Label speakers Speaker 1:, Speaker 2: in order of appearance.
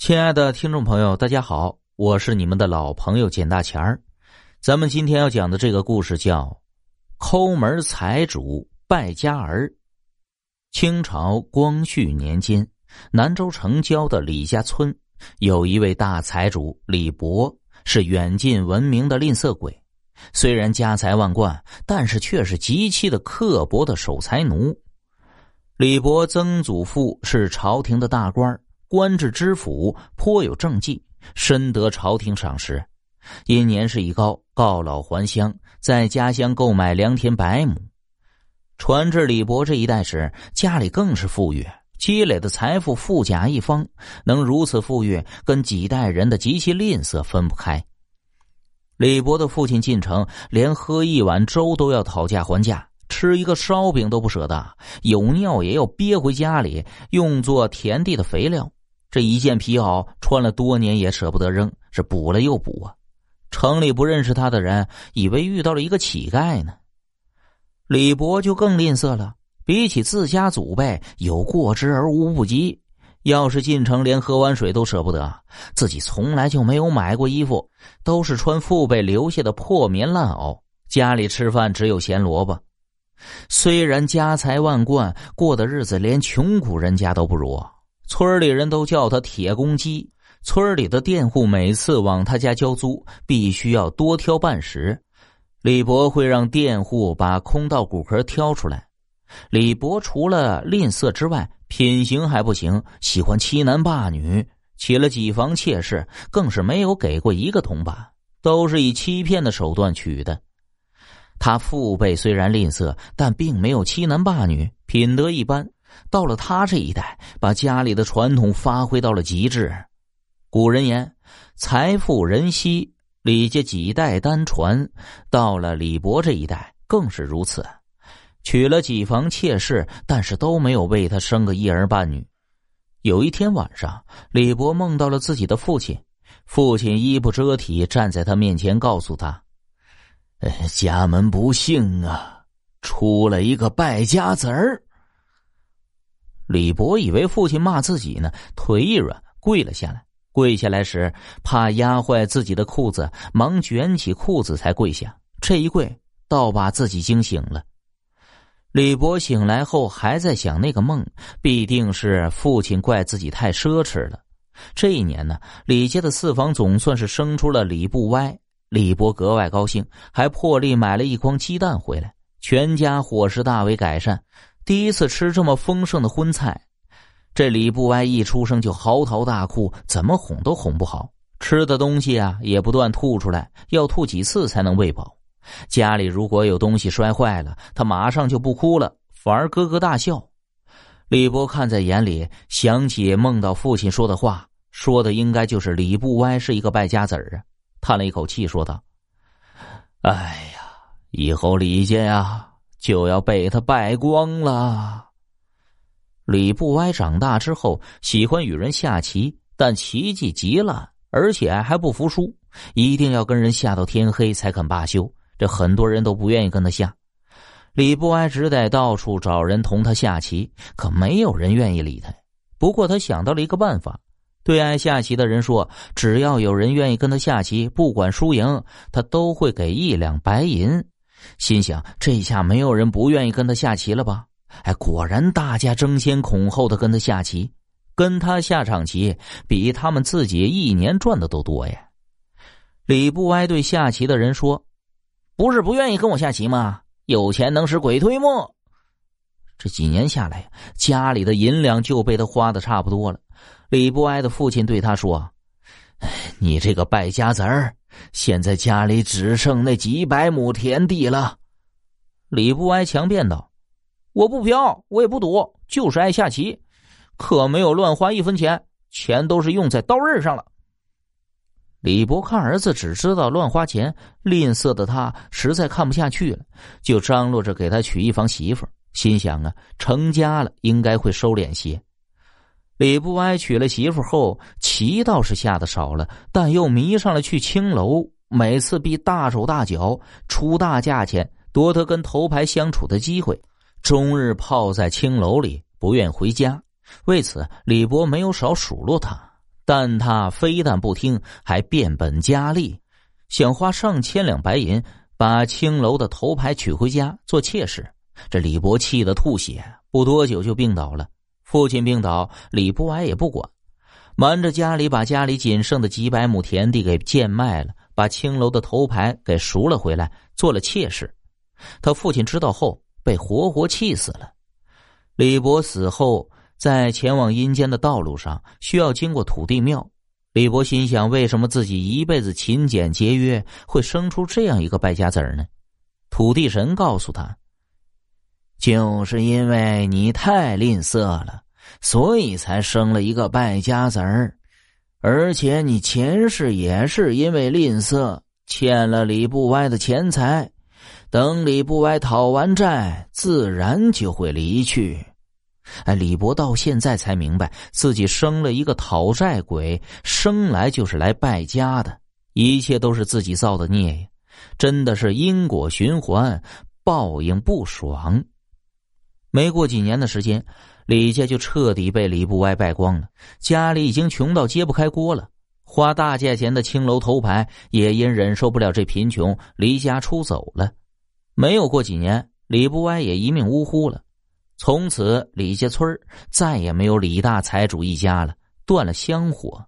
Speaker 1: 亲爱的听众朋友，大家好，我是你们的老朋友简大钱儿。咱们今天要讲的这个故事叫《抠门财主败家儿》。清朝光绪年间，南州城郊的李家村有一位大财主李博，是远近闻名的吝啬鬼。虽然家财万贯，但是却是极其的刻薄的守财奴。李博曾祖父是朝廷的大官官至知府，颇有政绩，深得朝廷赏识。因年事已高，告老还乡，在家乡购买良田百亩。传至李博这一代时，家里更是富裕，积累的财富富甲一方。能如此富裕，跟几代人的极其吝啬分不开。李博的父亲进城，连喝一碗粥都要讨价还价，吃一个烧饼都不舍得，有尿也要憋回家里，用作田地的肥料。这一件皮袄穿了多年也舍不得扔，是补了又补啊！城里不认识他的人以为遇到了一个乞丐呢。李博就更吝啬了，比起自家祖辈有过之而无不及。要是进城连喝碗水都舍不得，自己从来就没有买过衣服，都是穿父辈留下的破棉烂袄。家里吃饭只有咸萝卜。虽然家财万贯，过的日子连穷苦人家都不如。村里人都叫他铁公鸡。村里的佃户每次往他家交租，必须要多挑半时。李博会让佃户把空稻谷壳挑出来。李博除了吝啬之外，品行还不行，喜欢欺男霸女，娶了几房妾室，更是没有给过一个铜板，都是以欺骗的手段娶的。他父辈虽然吝啬，但并没有欺男霸女，品德一般。到了他这一代，把家里的传统发挥到了极致。古人言：“财富人稀，李家几代单传。”到了李博这一代，更是如此。娶了几房妾室，但是都没有为他生个一儿半女。有一天晚上，李博梦到了自己的父亲，父亲衣不遮体站在他面前，告诉他：“家门不幸啊，出了一个败家子儿。”李博以为父亲骂自己呢，腿一软，跪了下来。跪下来时，怕压坏自己的裤子，忙卷起裤子才跪下。这一跪，倒把自己惊醒了。李博醒来后，还在想那个梦，必定是父亲怪自己太奢侈了。这一年呢，李家的四房总算是生出了李不歪。李博格外高兴，还破例买了一筐鸡蛋回来，全家伙食大为改善。第一次吃这么丰盛的荤菜，这李不歪一出生就嚎啕大哭，怎么哄都哄不好。吃的东西啊也不断吐出来，要吐几次才能喂饱。家里如果有东西摔坏了，他马上就不哭了，反而咯咯大笑。李博看在眼里，想起梦到父亲说的话，说的应该就是李不歪是一个败家子儿啊，叹了一口气说道：“哎呀，以后李家呀。”就要被他败光了。李不歪长大之后喜欢与人下棋，但棋技极烂，而且还不服输，一定要跟人下到天黑才肯罢休。这很多人都不愿意跟他下，李不歪只得到处找人同他下棋，可没有人愿意理他。不过他想到了一个办法，对爱下棋的人说：“只要有人愿意跟他下棋，不管输赢，他都会给一两白银。”心想：这下没有人不愿意跟他下棋了吧？哎，果然大家争先恐后的跟他下棋，跟他下场棋比他们自己一年赚的都多呀。李不歪对下棋的人说：“不是不愿意跟我下棋吗？有钱能使鬼推磨。”这几年下来，家里的银两就被他花的差不多了。李不歪的父亲对他说：“你这个败家子儿！”现在家里只剩那几百亩田地了，李不挨强辩道：“我不嫖，我也不赌，就是爱下棋，可没有乱花一分钱，钱都是用在刀刃上了。”李博看儿子只知道乱花钱，吝啬的他实在看不下去了，就张罗着给他娶一房媳妇，心想啊，成家了应该会收敛些。李不歪娶了媳妇后，棋倒是下的少了，但又迷上了去青楼，每次必大手大脚出大价钱夺得跟头牌相处的机会，终日泡在青楼里不愿回家。为此，李博没有少数落他，但他非但不听，还变本加厉，想花上千两白银把青楼的头牌娶回家做妾室。这李博气得吐血，不多久就病倒了。父亲病倒，李不歪也不管，瞒着家里把家里仅剩的几百亩田地给贱卖了，把青楼的头牌给赎了回来，做了妾室。他父亲知道后，被活活气死了。李伯死后。在前往阴间的道路上，需要经过土地庙。李伯心想：为什么自己一辈子勤俭节约，会生出这样一个败家子儿呢？土地神告诉他：“就是因为你太吝啬了，所以才生了一个败家子儿。而且你前世也是因为吝啬，欠了李不歪的钱财。等李不歪讨完债，自然就会离去。”哎，李博到现在才明白，自己生了一个讨债鬼，生来就是来败家的，一切都是自己造的孽呀！真的是因果循环，报应不爽。没过几年的时间，李家就彻底被李不歪败光了，家里已经穷到揭不开锅了。花大价钱的青楼头牌也因忍受不了这贫穷，离家出走了。没有过几年，李不歪也一命呜呼了。从此，李家村再也没有李大财主一家了，断了香火。